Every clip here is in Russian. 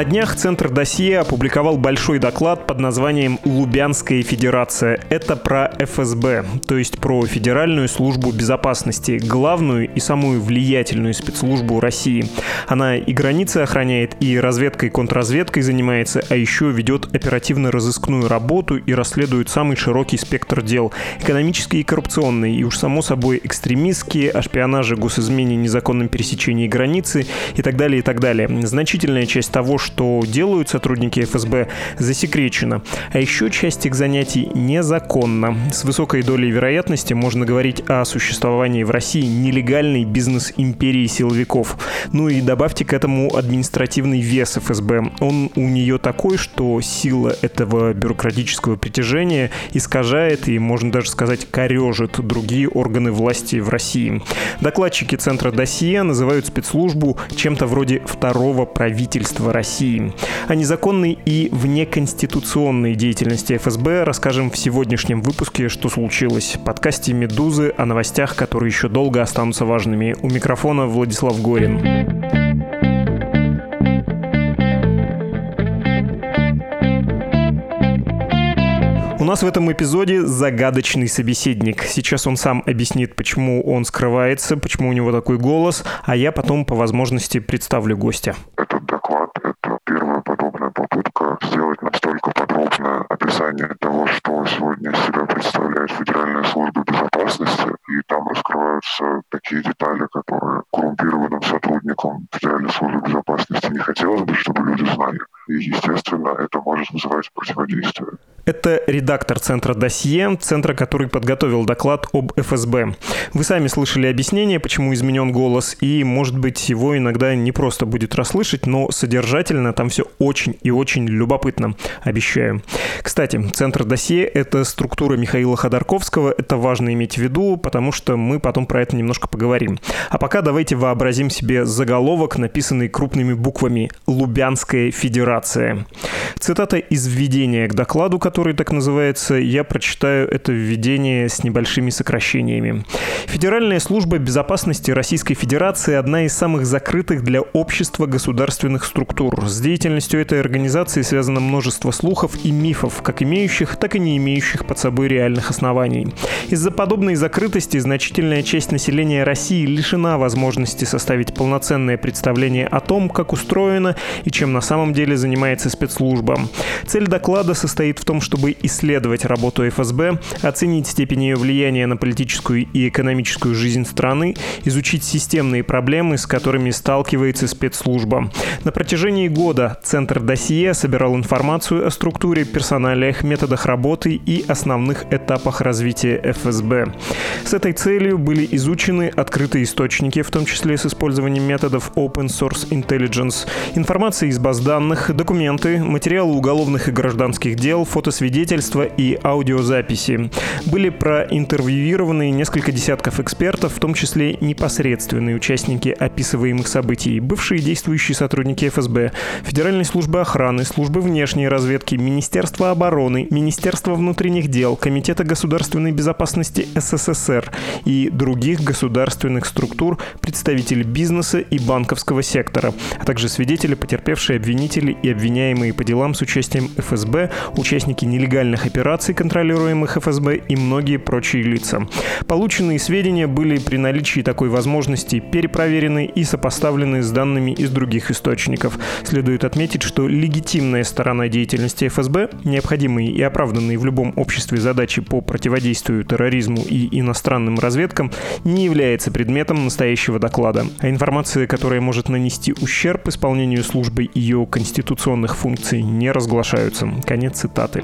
На днях Центр досье опубликовал большой доклад под названием «Лубянская федерация». Это про ФСБ, то есть про Федеральную службу безопасности, главную и самую влиятельную спецслужбу России. Она и границы охраняет, и разведкой и контрразведкой занимается, а еще ведет оперативно-розыскную работу и расследует самый широкий спектр дел. Экономические и коррупционные, и уж само собой экстремистские, о шпионаже, госизмене, незаконном пересечении границы и так далее, и так далее. Значительная часть того, что делают сотрудники ФСБ, засекречено. А еще часть их занятий незаконна. С высокой долей вероятности можно говорить о существовании в России нелегальной бизнес-империи силовиков. Ну и добавьте к этому административный вес ФСБ. Он у нее такой, что сила этого бюрократического притяжения искажает и, можно даже сказать, корежит другие органы власти в России. Докладчики Центра досье называют спецслужбу чем-то вроде второго правительства России России. О незаконной и внеконституционной деятельности ФСБ расскажем в сегодняшнем выпуске «Что случилось?» подкасте «Медузы» о новостях, которые еще долго останутся важными. У микрофона Владислав Горин. У нас в этом эпизоде загадочный собеседник. Сейчас он сам объяснит, почему он скрывается, почему у него такой голос, а я потом по возможности представлю гостя. Это сотрудникам Федеральной службы безопасности не хотелось бы, чтобы люди знали. И, естественно, это может вызывать противодействие. Это редактор Центра «Досье», центра, который подготовил доклад об ФСБ. Вы сами слышали объяснение, почему изменен голос, и, может быть, его иногда не просто будет расслышать, но содержательно там все очень и очень любопытно, обещаю. Кстати, Центр «Досье» — это структура Михаила Ходорковского, это важно иметь в виду, потому что мы потом про это немножко поговорим. А пока давайте вообразим себе заголовок, написанный крупными буквами «Лубянская федерация». Цитата из введения к докладу, который так называется, я прочитаю это введение с небольшими сокращениями. Федеральная служба безопасности Российской Федерации – одна из самых закрытых для общества государственных структур. С деятельностью этой организации связано множество слухов и мифов, как имеющих, так и не имеющих под собой реальных оснований. Из-за подобной закрытости значительная часть населения России лишена возможности составить полноценное представление о том, как устроена и чем на самом деле занимается спецслужба. Цель доклада состоит в том, чтобы исследовать работу ФСБ, оценить степень ее влияния на политическую и экономическую жизнь страны, изучить системные проблемы, с которыми сталкивается спецслужба. На протяжении года Центр досье собирал информацию о структуре, персоналиях, методах работы и основных этапах развития ФСБ. С этой целью были изучены открытые источники, в том числе с использованием методов Open Source Intelligence, информация из баз данных, документы, материалы уголовных и гражданских дел, фотосвидетельства и аудиозаписи. Были проинтервьюированы несколько десятков экспертов, в том числе непосредственные участники описываемых событий, бывшие действующие сотрудники ФСБ, Федеральной службы охраны, службы внешней разведки, Министерства обороны, Министерства внутренних дел, Комитета государственной безопасности СССР и других государственных структур, представители бизнеса и банковского сектора, а также свидетели, потерпевшие обвинители и обвиняемые по делам с участием ФСБ, участники нелегальных операций, контролируемых ФСБ и многие прочие лица. Полученные сведения были при наличии такой возможности перепроверены и сопоставлены с данными из других источников. Следует отметить, что легитимная сторона деятельности ФСБ, необходимые и оправданные в любом обществе задачи по противодействию терроризму и иностранным разведкам, не является предметом настоящего доклада. А информация, которая может нанести ущерб исполнению службы ее конституционных функций, не разглашаются. Конец цитаты.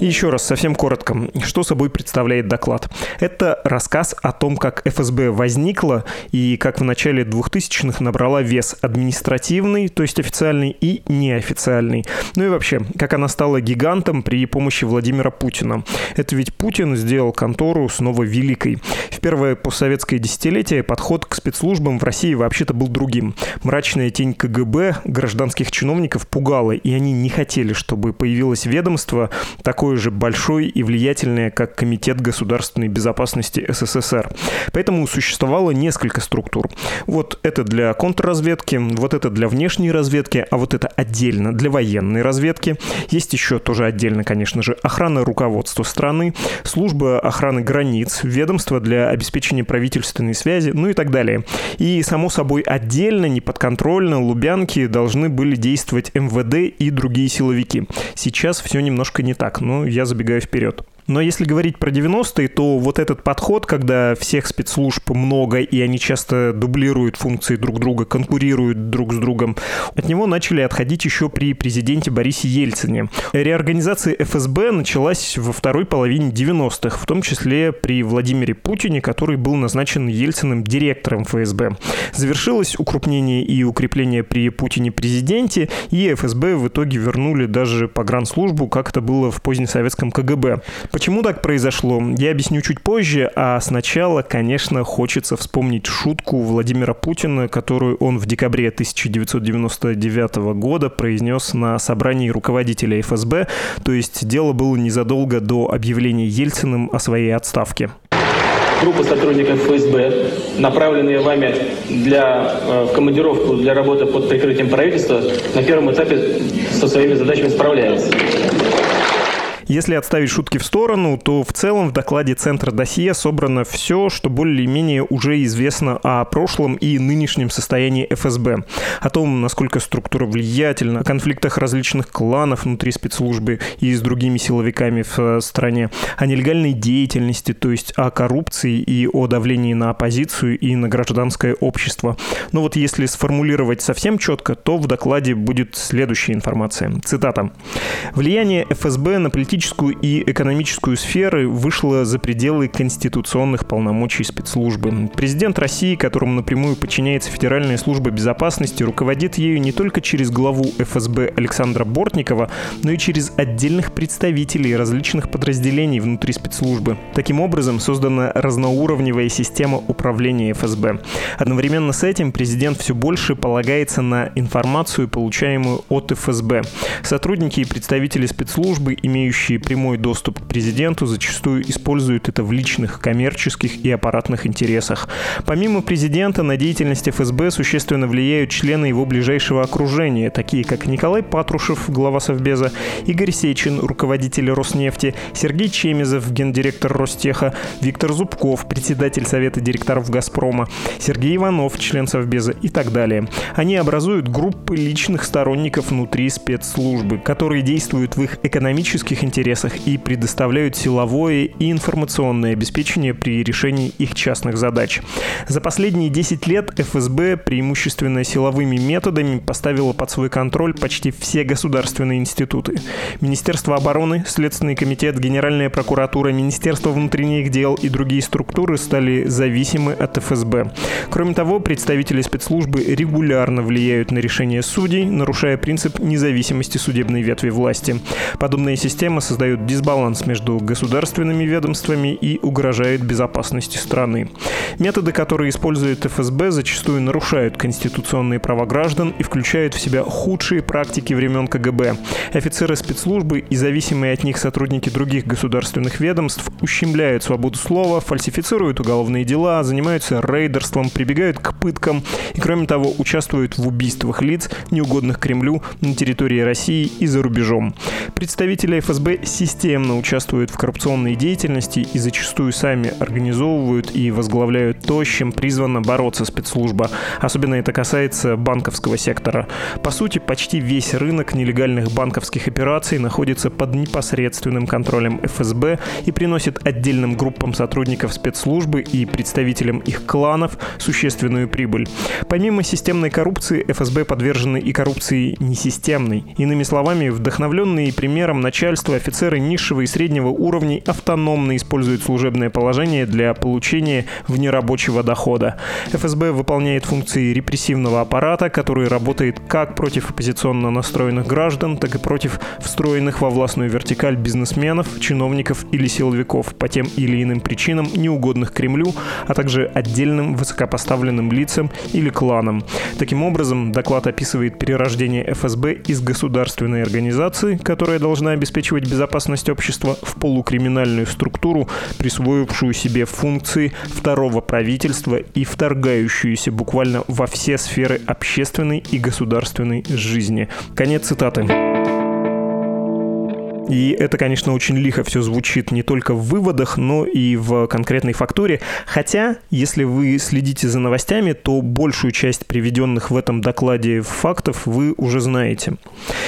Еще раз, совсем коротко, что собой представляет доклад. Это рассказ о том, как ФСБ возникла и как в начале 2000-х набрала вес административный, то есть официальный, и неофициальный. Ну и вообще, как она стала гигантом при помощи Владимира Путина. Это ведь Путин сделал контору снова великой. В первое постсоветское десятилетие подход к спецслужбам в России вообще-то был другим. Мрачная тень КГБ гражданских чиновников пугала, и они не хотели, чтобы появилось ведомство такое такое же большое и влиятельное, как Комитет государственной безопасности СССР. Поэтому существовало несколько структур. Вот это для контрразведки, вот это для внешней разведки, а вот это отдельно для военной разведки. Есть еще тоже отдельно, конечно же, охрана руководства страны, служба охраны границ, ведомство для обеспечения правительственной связи, ну и так далее. И, само собой, отдельно, неподконтрольно Лубянки должны были действовать МВД и другие силовики. Сейчас все немножко не так, но я забегаю вперед. Но если говорить про 90-е, то вот этот подход, когда всех спецслужб много, и они часто дублируют функции друг друга, конкурируют друг с другом, от него начали отходить еще при президенте Борисе Ельцине. Реорганизация ФСБ началась во второй половине 90-х, в том числе при Владимире Путине, который был назначен Ельциным директором ФСБ. Завершилось укрупнение и укрепление при Путине президенте, и ФСБ в итоге вернули даже погранслужбу, как это было в позднесоветском КГБ. Почему так произошло, я объясню чуть позже, а сначала, конечно, хочется вспомнить шутку Владимира Путина, которую он в декабре 1999 года произнес на собрании руководителя ФСБ, то есть дело было незадолго до объявления Ельциным о своей отставке группа сотрудников ФСБ, направленные вами для, э, командировку для работы под прикрытием правительства, на первом этапе со своими задачами справляется. Если отставить шутки в сторону, то в целом в докладе Центра досье собрано все, что более-менее уже известно о прошлом и нынешнем состоянии ФСБ. О том, насколько структура влиятельна, о конфликтах различных кланов внутри спецслужбы и с другими силовиками в э, стране, о нелегальной деятельности, то есть о коррупции и о давлении на оппозицию и на гражданское общество. Но вот если сформулировать совсем четко, то в докладе будет следующая информация. Цитата. «Влияние ФСБ на политическую политическую и экономическую сферы вышла за пределы конституционных полномочий спецслужбы. Президент России, которому напрямую подчиняется Федеральная служба безопасности, руководит ею не только через главу ФСБ Александра Бортникова, но и через отдельных представителей различных подразделений внутри спецслужбы. Таким образом, создана разноуровневая система управления ФСБ. Одновременно с этим президент все больше полагается на информацию, получаемую от ФСБ. Сотрудники и представители спецслужбы, имеющие имеющие прямой доступ к президенту, зачастую используют это в личных, коммерческих и аппаратных интересах. Помимо президента, на деятельность ФСБ существенно влияют члены его ближайшего окружения, такие как Николай Патрушев, глава Совбеза, Игорь Сечин, руководитель Роснефти, Сергей Чемезов, гендиректор Ростеха, Виктор Зубков, председатель Совета директоров «Газпрома», Сергей Иванов, член Совбеза и так далее. Они образуют группы личных сторонников внутри спецслужбы, которые действуют в их экономических интересах интересах и предоставляют силовое и информационное обеспечение при решении их частных задач. За последние 10 лет ФСБ преимущественно силовыми методами поставила под свой контроль почти все государственные институты. Министерство обороны, Следственный комитет, Генеральная прокуратура, Министерство внутренних дел и другие структуры стали зависимы от ФСБ. Кроме того, представители спецслужбы регулярно влияют на решения судей, нарушая принцип независимости судебной ветви власти. Подобная система создает дисбаланс между государственными ведомствами и угрожает безопасности страны. Методы, которые использует ФСБ, зачастую нарушают конституционные права граждан и включают в себя худшие практики времен КГБ. Офицеры спецслужбы и зависимые от них сотрудники других государственных ведомств ущемляют свободу слова, фальсифицируют уголовные дела, занимаются рейдерством, прибегают к пыткам и, кроме того, участвуют в убийствах лиц, неугодных Кремлю на территории России и за рубежом. Представители ФСБ системно участвуют в коррупционной деятельности и зачастую сами организовывают и возглавляют то, с чем призвана бороться спецслужба. Особенно это касается банковского сектора. По сути, почти весь рынок нелегальных банковских операций находится под непосредственным контролем ФСБ и приносит отдельным группам сотрудников спецслужбы и представителям их кланов существенную прибыль. Помимо системной коррупции, ФСБ подвержены и коррупции несистемной. Иными словами, вдохновленные примером начальства офицеры низшего и среднего уровней автономно используют служебное положение для получения внерабочего дохода. ФСБ выполняет функции репрессивного аппарата, который работает как против оппозиционно настроенных граждан, так и против встроенных во властную вертикаль бизнесменов, чиновников или силовиков по тем или иным причинам, неугодных Кремлю, а также отдельным высокопоставленным лицам или кланам. Таким образом, доклад описывает перерождение ФСБ из государственной организации, которая должна обеспечивать безопасность общества в полукриминальную структуру, присвоившую себе функции второго правительства и вторгающуюся буквально во все сферы общественной и государственной жизни. Конец цитаты. И это, конечно, очень лихо все звучит не только в выводах, но и в конкретной фактуре. Хотя, если вы следите за новостями, то большую часть приведенных в этом докладе фактов вы уже знаете.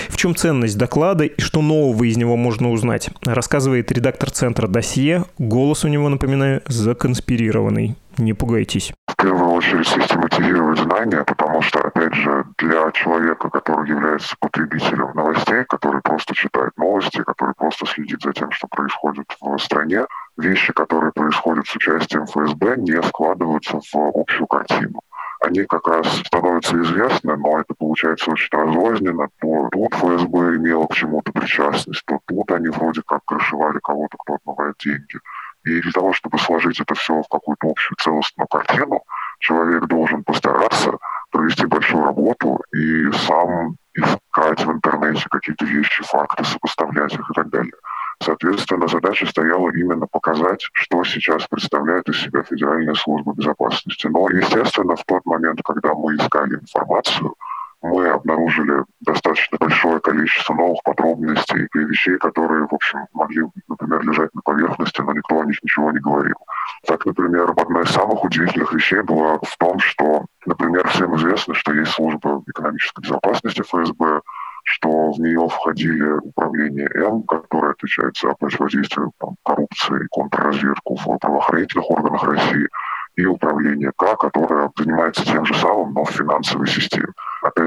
В чем ценность доклада и что нового из него можно узнать, рассказывает редактор центра «Досье». Голос у него, напоминаю, законспирированный. Не пугайтесь. В первую очередь систематизировать знания, потому что, опять же, для человека, который является потребителем новостей, который просто читает новости, который просто следит за тем, что происходит в стране, вещи, которые происходят с участием ФСБ, не складываются в общую картину они как раз становятся известны, но это получается очень разрозненно. То тут ФСБ имело к чему-то причастность, то тут они вроде как крышевали кого-то, кто отмывает деньги. И для того, чтобы сложить это все в какую-то общую целостную картину, человек должен постараться провести большую работу и сам искать в интернете какие-то вещи, факты, сопоставлять их и так далее. Соответственно, задача стояла именно показать, что сейчас представляет из себя Федеральная служба безопасности. Но, естественно, в тот момент, когда мы искали информацию, мы обнаружили достаточно большое количество новых подробностей и вещей, которые, в общем, могли, например, лежать на поверхности, но никто о них ничего не говорил. Так, например, одна из самых удивительных вещей была в том, что, например, всем известно, что есть служба экономической безопасности ФСБ, что в нее входили управление М, которое отвечает за противодействие там, коррупции контрразведку в правоохранительных органах России, и управление К, которое занимается тем же самым, но в финансовой системе.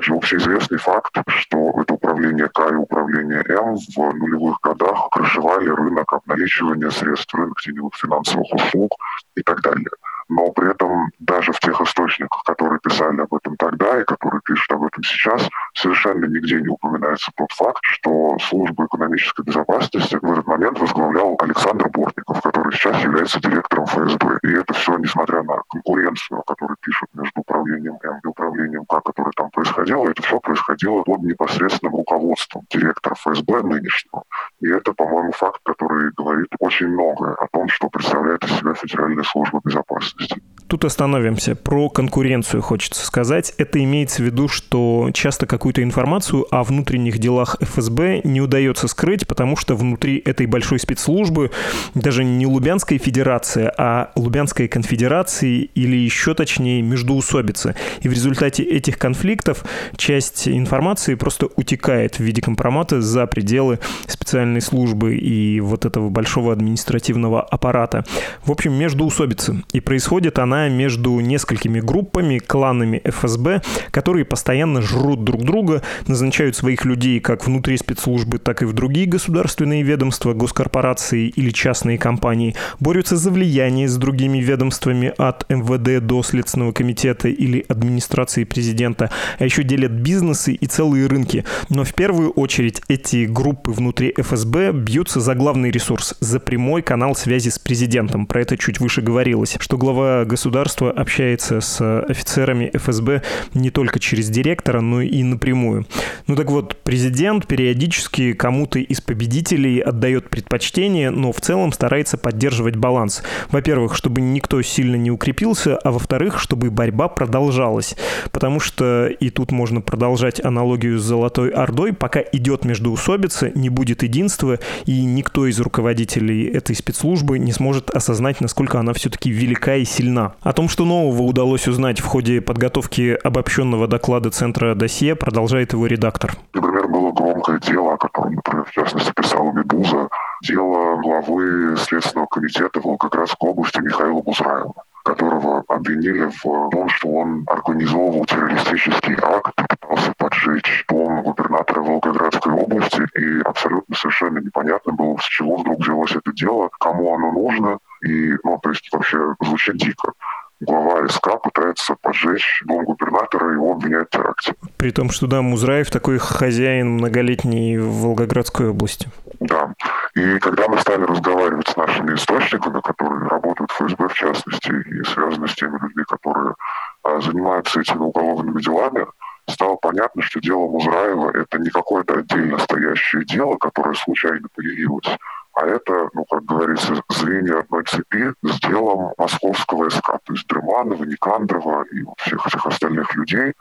Же, общеизвестный факт, что это управление К и управление М в нулевых годах крышевали рынок обналичивания средств, рынок теневых финансовых услуг и так далее. Но при этом даже в тех источниках, которые писали об этом тогда и которые пишут об этом сейчас, совершенно нигде не упоминается тот факт, что службу экономической безопасности в этот момент возглавлял Александр Бортников, который сейчас является директором ФСБ. И это все, несмотря на конкуренцию, которую пишут между управлением М и управлением К, которое там происходило, это все происходило под непосредственным руководством директора ФСБ нынешнего. И это, по-моему, факт, который говорит очень многое о том, что представляет из себя Федеральная служба безопасности. Тут остановимся. Про конкуренцию хочется сказать. Это имеется в виду, что часто какую-то информацию о внутренних делах ФСБ не удается скрыть, потому что внутри этой большой спецслужбы даже не Лубянская федерация, а Лубянская конфедерация или еще точнее междуусобицы. И в результате этих конфликтов часть информации просто утекает в виде компромата за пределы специальной службы и вот этого большого административного аппарата. В общем, междуусобицы. И происходит она она между несколькими группами, кланами ФСБ, которые постоянно жрут друг друга, назначают своих людей как внутри спецслужбы, так и в другие государственные ведомства, госкорпорации или частные компании, борются за влияние с другими ведомствами от МВД до Следственного комитета или администрации президента, а еще делят бизнесы и целые рынки. Но в первую очередь эти группы внутри ФСБ бьются за главный ресурс, за прямой канал связи с президентом. Про это чуть выше говорилось, что глава государства государство общается с офицерами ФСБ не только через директора, но и напрямую. Ну так вот, президент периодически кому-то из победителей отдает предпочтение, но в целом старается поддерживать баланс. Во-первых, чтобы никто сильно не укрепился, а во-вторых, чтобы борьба продолжалась. Потому что, и тут можно продолжать аналогию с Золотой Ордой, пока идет междоусобица, не будет единства, и никто из руководителей этой спецслужбы не сможет осознать, насколько она все-таки велика и сильна. О том, что нового удалось узнать в ходе подготовки обобщенного доклада Центра досье, продолжает его редактор. Например, было громкое дело, о котором, например, в частности, писала Медуза, дело главы Следственного комитета Волгоградской области Михаила Бузраева которого обвинили в том, что он организовывал террористический акт и пытался поджечь дом губернатора Волгоградской области. И абсолютно совершенно непонятно было, с чего вдруг взялось это дело, кому оно нужно. И, ну, то есть вообще звучит дико глава СК пытается поджечь дом губернатора, и его обвиняют в теракте. При том, что, да, Музраев такой хозяин многолетний в Волгоградской области. Да. И когда мы стали разговаривать с нашими источниками, которые работают в ФСБ в частности, и связаны с теми людьми, которые а, занимаются этими уголовными делами, стало понятно, что дело Музраева – это не какое-то отдельно стоящее дело, которое случайно появилось, а это, ну, как говорится, звенья одной цепи с делом московского СК, то есть Дрыманова, Никандрова и всех этих остальных людей.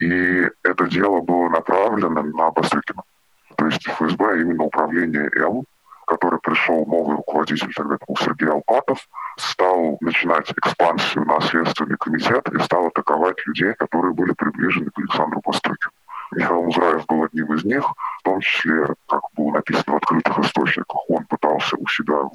И это дело было направлено на Бастрыкина. То есть ФСБ, а именно управление М, который пришел новый руководитель, тогда был Сергей Алпатов, стал начинать экспансию на Следственный комитет и стал атаковать людей, которые были приближены к Александру Бастрыкину. Михаил Музраев был одним из них, в том числе, как было написано в открытых источниках,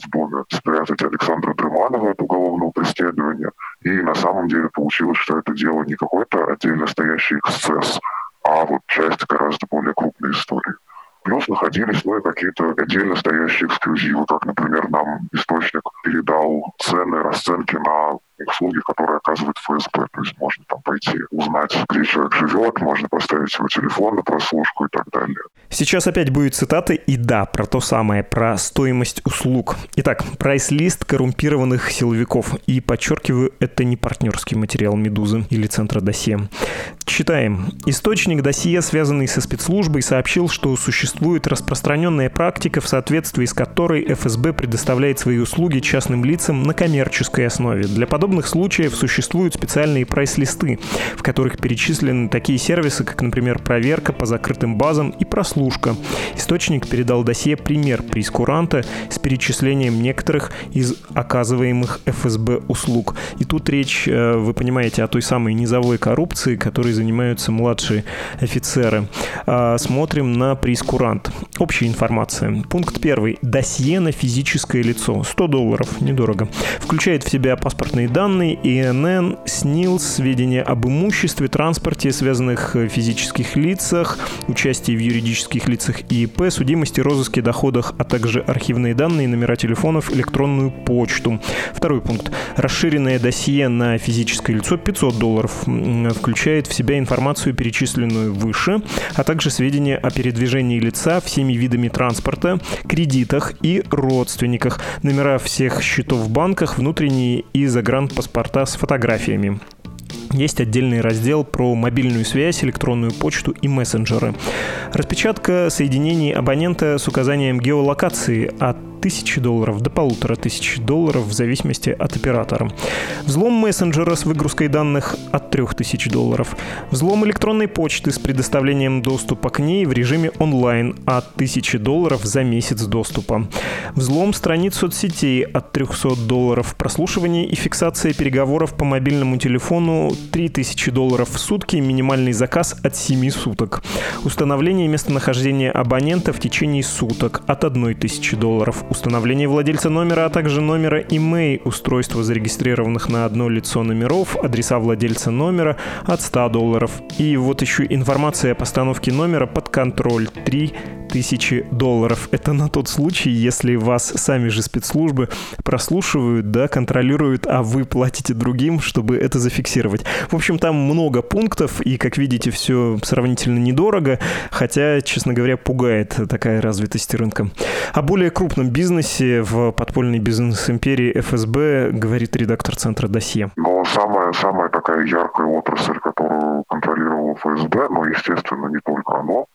доме спрятать Александра Дрыманова от уголовного преследования, и на самом деле получилось, что это дело не какой-то отдельно стоящий эксцесс, а вот часть гораздо более крупной истории. Плюс находились ну, и какие-то отдельно стоящие эксклюзивы, как, например, нам источник передал цены, расценки на услуги, которые оказывает ФСБ. То есть можно там пойти узнать, где человек живет, можно поставить его телефон на прослушку и так далее. Сейчас опять будет цитаты, и да, про то самое, про стоимость услуг. Итак, прайс-лист коррумпированных силовиков. И подчеркиваю, это не партнерский материал «Медузы» или Центра досье. Читаем. Источник досье, связанный со спецслужбой, сообщил, что существует распространенная практика, в соответствии с которой ФСБ предоставляет свои услуги частным лицам на коммерческой основе. Для подобных случаев существуют специальные прайс-листы, в которых перечислены такие сервисы, как, например, проверка по закрытым базам и прослушка. Источник передал досье пример прейскуранта с перечислением некоторых из оказываемых ФСБ услуг. И тут речь, э, вы понимаете, о той самой низовой коррупции, которой занимаются младшие офицеры. А, смотрим на прейскурант. Общая информация. Пункт первый. Досье на физическое лицо. 100 долларов. Недорого. Включает в себя паспортные данные, ИНН, СНИЛС, сведения об имуществе, транспорте, связанных э, физических лицах, участии в юридических лицах и ИП, судимости, розыске, доходах, а также архивные данные, номера телефонов, электронную почту. Второй пункт. Расширенное досье на физическое лицо 500 долларов. Включает в себя информацию, перечисленную выше, а также сведения о передвижении лица всеми видами транспорта, кредитах и родственниках, номера всех счетов в банках, внутренние и загранпаспорта с фотографиями. Есть отдельный раздел про мобильную связь, электронную почту и мессенджеры. Распечатка соединений абонента с указанием геолокации от 1000 долларов до полутора тысяч долларов в зависимости от оператора. Взлом мессенджера с выгрузкой данных от 3000 долларов. Взлом электронной почты с предоставлением доступа к ней в режиме онлайн от 1000 долларов за месяц доступа. Взлом страниц соцсетей от 300 долларов. Прослушивание и фиксация переговоров по мобильному телефону 3000 долларов в сутки. Минимальный заказ от 7 суток. Установление местонахождения абонента в течение суток от 1000 долларов установление владельца номера, а также номера email устройства, зарегистрированных на одно лицо номеров, адреса владельца номера от 100 долларов. И вот еще информация о постановке номера под контроль 3 тысячи долларов. Это на тот случай, если вас сами же спецслужбы прослушивают, да, контролируют, а вы платите другим, чтобы это зафиксировать. В общем, там много пунктов, и, как видите, все сравнительно недорого, хотя, честно говоря, пугает такая развитость рынка. О более крупном бизнесе в подпольной бизнес-империи ФСБ говорит редактор Центра «Досье». Но самая, самая такая яркая отрасль, которую контролировал ФСБ, но, естественно, не только оно,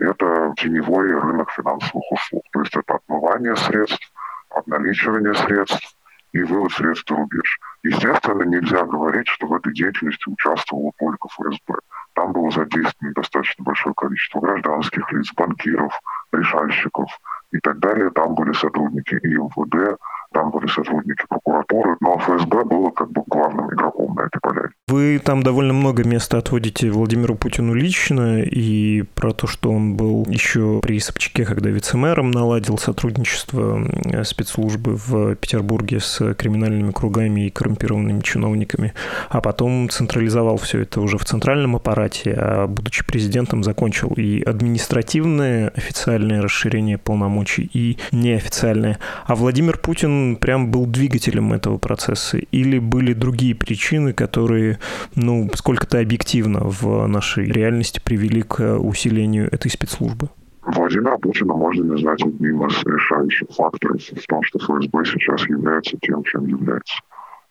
это теневой рынок финансовых услуг. То есть это отмывание средств, обналичивание средств и вывод средств за рубеж. Естественно, нельзя говорить, что в этой деятельности участвовало только ФСБ. Там было задействовано достаточно большое количество гражданских лиц, банкиров, решальщиков и так далее. Там были сотрудники и МВД, там были сотрудники прокуратуры, но ФСБ было как бы главным игроком на этой поляне. Вы там довольно много места отводите Владимиру Путину лично, и про то, что он был еще при Собчаке, когда вице-мэром наладил сотрудничество спецслужбы в Петербурге с криминальными кругами и коррумпированными чиновниками, а потом централизовал все это уже в центральном аппарате, а будучи президентом закончил и административное официальное расширение полномочий, и неофициальное. А Владимир Путин прям был двигателем этого процесса? Или были другие причины, которые, ну, сколько-то объективно в нашей реальности привели к усилению этой спецслужбы? Владимира Путина можно назвать одним из решающих факторов в том, что ФСБ сейчас является тем, чем является.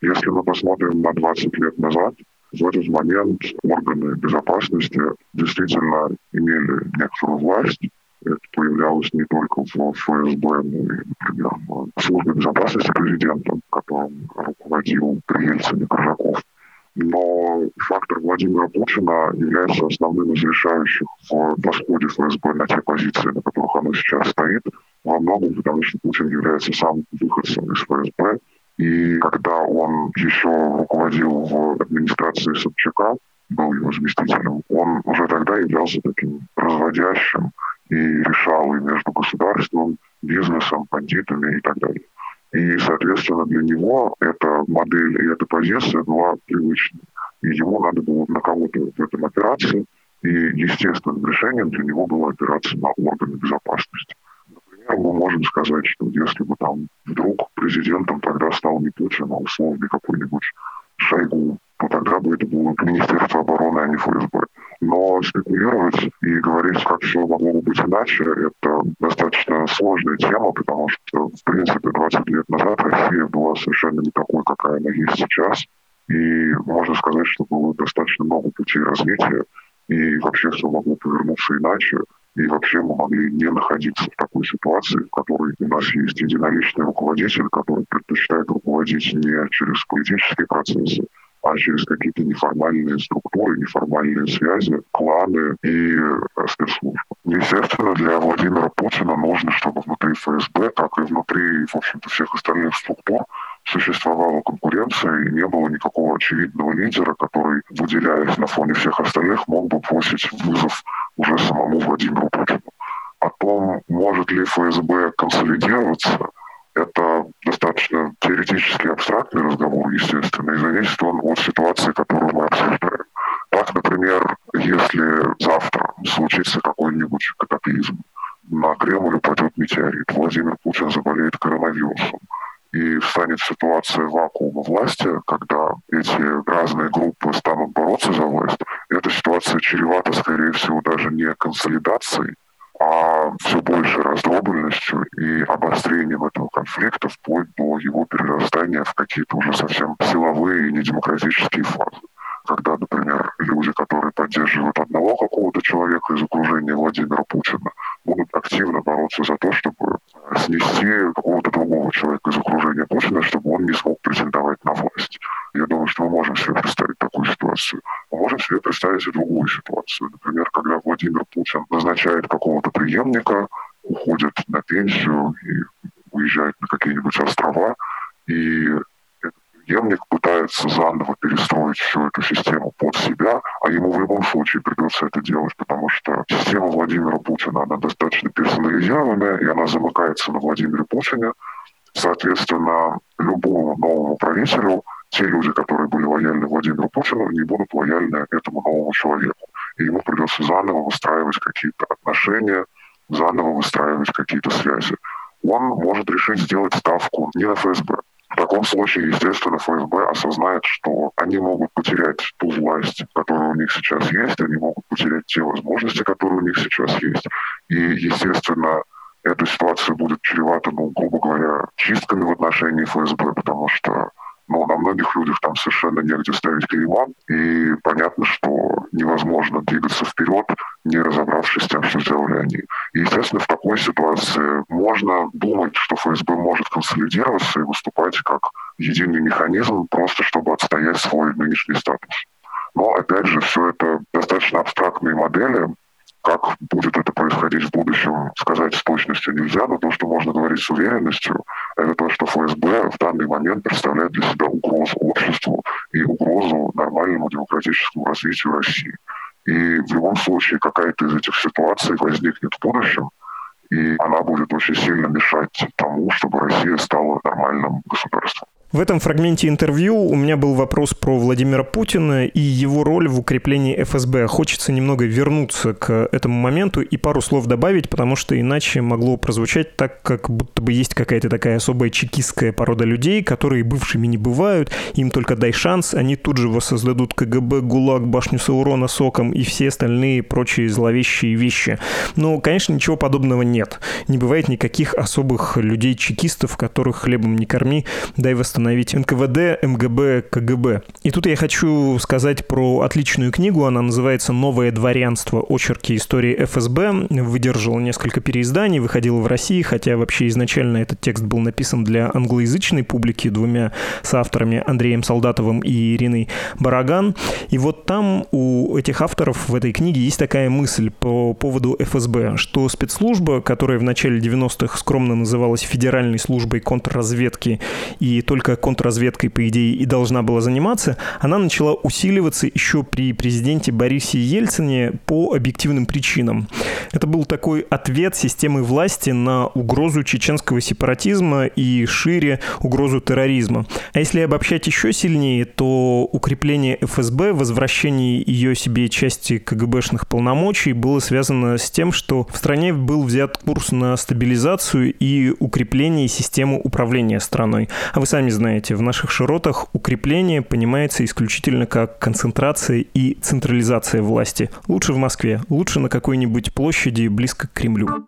Если мы посмотрим на 20 лет назад, В этот момент органы безопасности действительно имели некоторую власть, это появлялось не только в ФСБ, но и, например, в службе безопасности президента, которым руководил при Ельцине Коржаков. Но фактор Владимира Путина является основным из решающих в восходе ФСБ на те позиции, на которых оно сейчас стоит, во многом потому, что Путин является сам выходцем из ФСБ. И когда он еще руководил в администрации Собчака, был его заместителем, он уже тогда являлся таким разводящим и решал и между государством, бизнесом, бандитами и так далее. И, соответственно, для него эта модель и эта позиция была привычной. И ему надо было на кого-то в этом опираться. И естественным решением для него было опираться на органы безопасности. Например, мы можем сказать, что если бы там вдруг президентом тогда стал не Путин, а условный какой-нибудь Шойгу, то тогда бы это было Министерство обороны, а не ФСБ. Но спекулировать и говорить, как все могло бы быть иначе, это достаточно сложная тема, потому что, в принципе, 20 лет назад Россия была совершенно не такой, какая она есть сейчас. И можно сказать, что было достаточно много путей развития, и вообще все могло повернуться иначе. И вообще мы могли не находиться в такой ситуации, в которой у нас есть единоличный руководитель, который предпочитает руководить не через политические процессы, а через какие-то неформальные структуры, неформальные связи, кланы и э, спецслужбы. Естественно, для Владимира Путина нужно, чтобы внутри ФСБ, как и внутри, в общем-то, всех остальных структур, существовала конкуренция и не было никакого очевидного лидера, который, выделяясь на фоне всех остальных, мог бы бросить вызов уже самому Владимиру Путину. О том, может ли ФСБ консолидироваться, это достаточно теоретически абстрактный разговор, естественно, и зависит он от ситуации, которую мы обсуждаем. Так, например, если завтра случится какой-нибудь катаклизм, на Кремль упадет метеорит, Владимир Путин заболеет коронавирусом, и встанет ситуация вакуума власти, когда эти разные группы станут бороться за власть, эта ситуация чревата, скорее всего, даже не консолидацией, а все больше раздробленностью и обострением этого конфликта вплоть до его перерастания в какие-то уже совсем силовые и недемократические фазы. Когда, например, люди, которые поддерживают одного какого-то человека из окружения Владимира Путина, будут активно бороться за то, чтобы снести какого-то другого человека из окружения Путина, чтобы он не смог претендовать на власть. Я думаю, что мы можем себе представить такую ситуацию. Мы можем себе представить и другую ситуацию. Например, Владимир Путин назначает какого-то преемника, уходит на пенсию и уезжает на какие-нибудь острова, и преемник пытается заново перестроить всю эту систему под себя, а ему в любом случае придется это делать, потому что система Владимира Путина, она достаточно персонализированная, и она замыкается на Владимире Путине. Соответственно, любому новому правителю те люди, которые были лояльны Владимиру Путину, не будут лояльны этому новому человеку. И ему придется заново выстраивать какие-то отношения, заново выстраивать какие-то связи. Он может решить сделать ставку не на ФСБ. В таком случае, естественно, ФСБ осознает, что они могут потерять ту власть, которая у них сейчас есть, они могут потерять те возможности, которые у них сейчас есть. И, естественно, эта ситуация будет чревата, ну, грубо говоря, чистками в отношении ФСБ, потому что но на многих людях там совершенно негде ставить клейма, и понятно, что невозможно двигаться вперед, не разобравшись с тем, что сделали они. И, естественно, в такой ситуации можно думать, что ФСБ может консолидироваться и выступать как единый механизм, просто чтобы отстоять свой нынешний статус. Но, опять же, все это достаточно абстрактные модели, как будет это происходить в будущем, сказать с точностью нельзя, но то, что можно говорить с уверенностью, это то, что ФСБ в данный момент представляет для себя угрозу обществу и угрозу нормальному демократическому развитию России. И в любом случае какая-то из этих ситуаций возникнет в будущем, и она будет очень сильно мешать тому, чтобы Россия стала нормальным государством. В этом фрагменте интервью у меня был вопрос про Владимира Путина и его роль в укреплении ФСБ. Хочется немного вернуться к этому моменту и пару слов добавить, потому что иначе могло прозвучать так, как будто бы есть какая-то такая особая чекистская порода людей, которые бывшими не бывают, им только дай шанс, они тут же воссоздадут КГБ, ГУЛАГ, башню Саурона соком и все остальные прочие зловещие вещи. Но, конечно, ничего подобного нет. Не бывает никаких особых людей-чекистов, которых хлебом не корми, дай восстановить установить НКВД, МГБ, КГБ. И тут я хочу сказать про отличную книгу, она называется «Новое дворянство. Очерки истории ФСБ». Выдержала несколько переизданий, выходила в России, хотя вообще изначально этот текст был написан для англоязычной публики двумя соавторами Андреем Солдатовым и Ириной Бараган. И вот там у этих авторов в этой книге есть такая мысль по поводу ФСБ, что спецслужба, которая в начале 90-х скромно называлась Федеральной службой контрразведки и только контрразведкой, по идее, и должна была заниматься, она начала усиливаться еще при президенте Борисе Ельцине по объективным причинам. Это был такой ответ системы власти на угрозу чеченского сепаратизма и шире угрозу терроризма. А если обобщать еще сильнее, то укрепление ФСБ, возвращение ее себе части КГБшных полномочий было связано с тем, что в стране был взят курс на стабилизацию и укрепление системы управления страной. А вы сами знаете, в наших широтах укрепление понимается исключительно как концентрация и централизация власти. Лучше в Москве, лучше на какой-нибудь площади близко к Кремлю.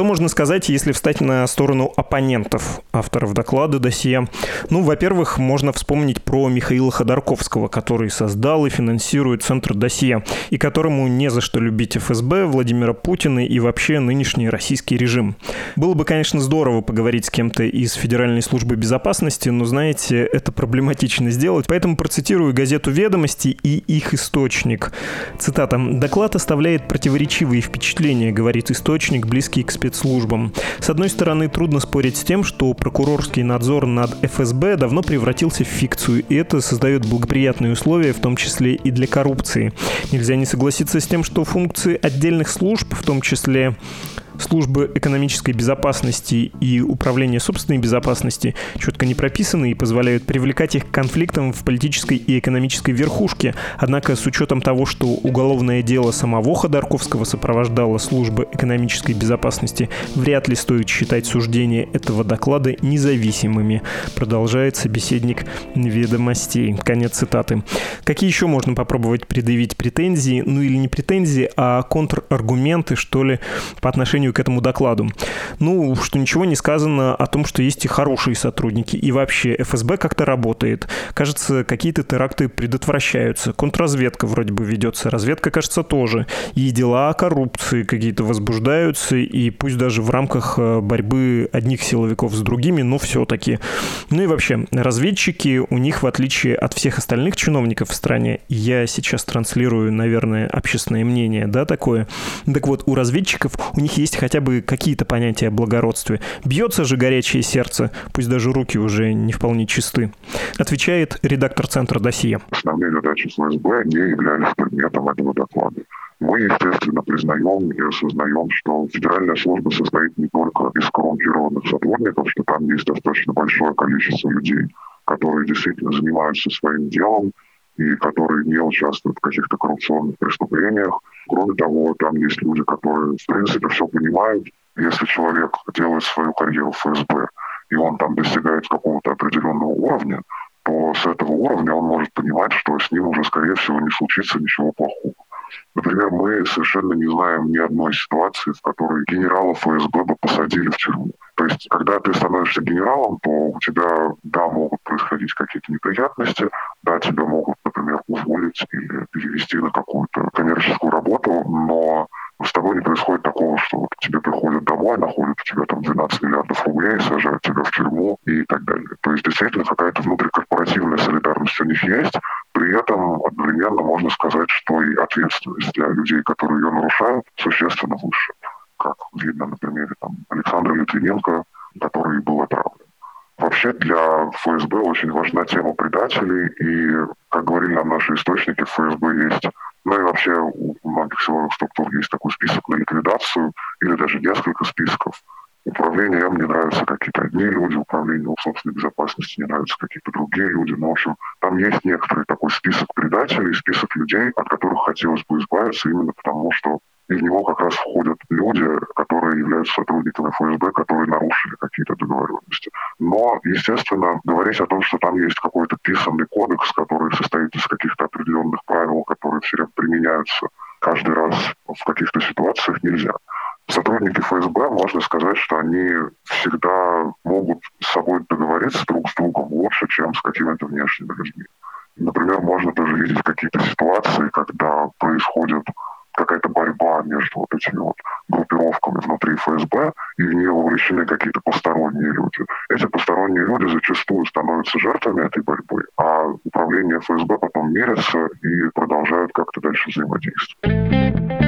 Что можно сказать, если встать на сторону оппонентов авторов доклада досье? Ну, во-первых, можно вспомнить про Михаила Ходорковского, который создал и финансирует Центр досье, и которому не за что любить ФСБ, Владимира Путина и вообще нынешний российский режим. Было бы, конечно, здорово поговорить с кем-то из Федеральной службы безопасности, но, знаете, это проблематично сделать, поэтому процитирую газету «Ведомости» и их источник. Цитата. «Доклад оставляет противоречивые впечатления, говорит источник, близкий к спецслужбам. С одной стороны, трудно спорить с тем, что прокурорский надзор над ФСБ давно превратился в фикцию, и это создает благоприятные условия, в том числе и для коррупции. Нельзя не согласиться с тем, что функции отдельных служб, в том числе службы экономической безопасности и управления собственной безопасности четко не прописаны и позволяют привлекать их к конфликтам в политической и экономической верхушке. Однако с учетом того, что уголовное дело самого Ходорковского сопровождало служба экономической безопасности, вряд ли стоит считать суждения этого доклада независимыми, продолжает собеседник ведомостей. Конец цитаты. Какие еще можно попробовать предъявить претензии, ну или не претензии, а контраргументы, что ли, по отношению к этому докладу. Ну, что ничего не сказано о том, что есть и хорошие сотрудники, и вообще ФСБ как-то работает. Кажется, какие-то теракты предотвращаются. Контрразведка вроде бы ведется, разведка, кажется, тоже. И дела о коррупции какие-то возбуждаются, и пусть даже в рамках э, борьбы одних силовиков с другими, но все-таки. Ну и вообще, разведчики, у них, в отличие от всех остальных чиновников в стране, я сейчас транслирую, наверное, общественное мнение, да, такое. Так вот, у разведчиков, у них есть хотя бы какие-то понятия о благородстве. Бьется же горячее сердце, пусть даже руки уже не вполне чисты. Отвечает редактор Центра «Досье». Основные задачи ФСБ не являлись предметом этого доклада. Мы, естественно, признаем и осознаем, что федеральная служба состоит не только из коррумпированных сотрудников, что там есть достаточно большое количество людей, которые действительно занимаются своим делом, и которые не участвуют в каких-то коррупционных преступлениях. Кроме того, там есть люди, которые, в принципе, все понимают. Если человек делает свою карьеру в ФСБ, и он там достигает какого-то определенного уровня, то с этого уровня он может понимать, что с ним уже, скорее всего, не случится ничего плохого. Например, мы совершенно не знаем ни одной ситуации, в которой генерала ФСБ бы посадили в тюрьму. То есть, когда ты становишься генералом, то у тебя, да, могут происходить какие-то неприятности, да, тебя могут, например, уволить или перевести на какую-то коммерческую работу, но с тобой не происходит такого, что вот тебе приходят домой, находят у тебя там 12 миллиардов рублей, сажают тебя в тюрьму и так далее. То есть действительно какая-то внутрикорпоративная солидарность у них есть, при этом одновременно можно сказать, что и ответственность для людей, которые ее нарушают, существенно выше. Как видно на примере там, Александра Литвиненко, который был отравлен. Вообще для ФСБ очень важна тема предателей, и, как говорили нам наши источники, в ФСБ есть ну и вообще у многих силовых структур есть такой список на ликвидацию или даже несколько списков. Управлению мне нравятся какие-то одни люди, управлению собственной безопасности не нравятся какие-то другие люди. Но, ну, в общем, там есть некоторый такой список предателей, список людей, от которых хотелось бы избавиться именно потому, что и в него как раз входят люди, которые являются сотрудниками ФСБ, которые нарушили какие-то договоренности. Но, естественно, говорить о том, что там есть какой-то писанный кодекс, который состоит из каких-то определенных правил, которые все время применяются каждый раз в каких-то ситуациях, нельзя. Сотрудники ФСБ, можно сказать, что они всегда могут с собой договориться друг с другом лучше, чем с какими-то внешними людьми. Например, можно даже видеть какие-то ситуации, когда происходит какая-то борьба между вот этими вот группировками внутри ФСБ, и в нее вовлечены какие-то посторонние люди. Эти посторонние люди зачастую становятся жертвами этой борьбы, а управление ФСБ потом мерятся и продолжают как-то дальше взаимодействовать.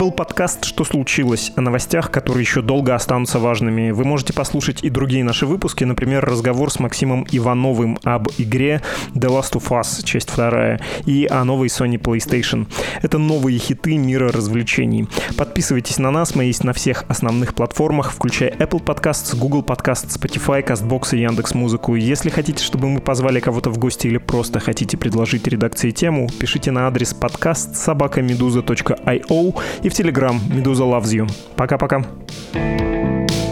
Был подкаст «Что случилось?» о новостях, которые еще долго останутся важными. Вы можете послушать и другие наши выпуски, например, разговор с Максимом Ивановым об игре The Last of Us, часть вторая, и о новой Sony PlayStation. Это новые хиты мира развлечений. Подписывайтесь на нас, мы есть на всех основных платформах, включая Apple Podcasts, Google Podcasts, Spotify, CastBox и Яндекс.Музыку. Если хотите, чтобы мы позвали кого-то в гости или просто хотите предложить редакции тему, пишите на адрес подкаст собакамедуза.io в Телеграм «Медуза loves you». Пока-пока. thank you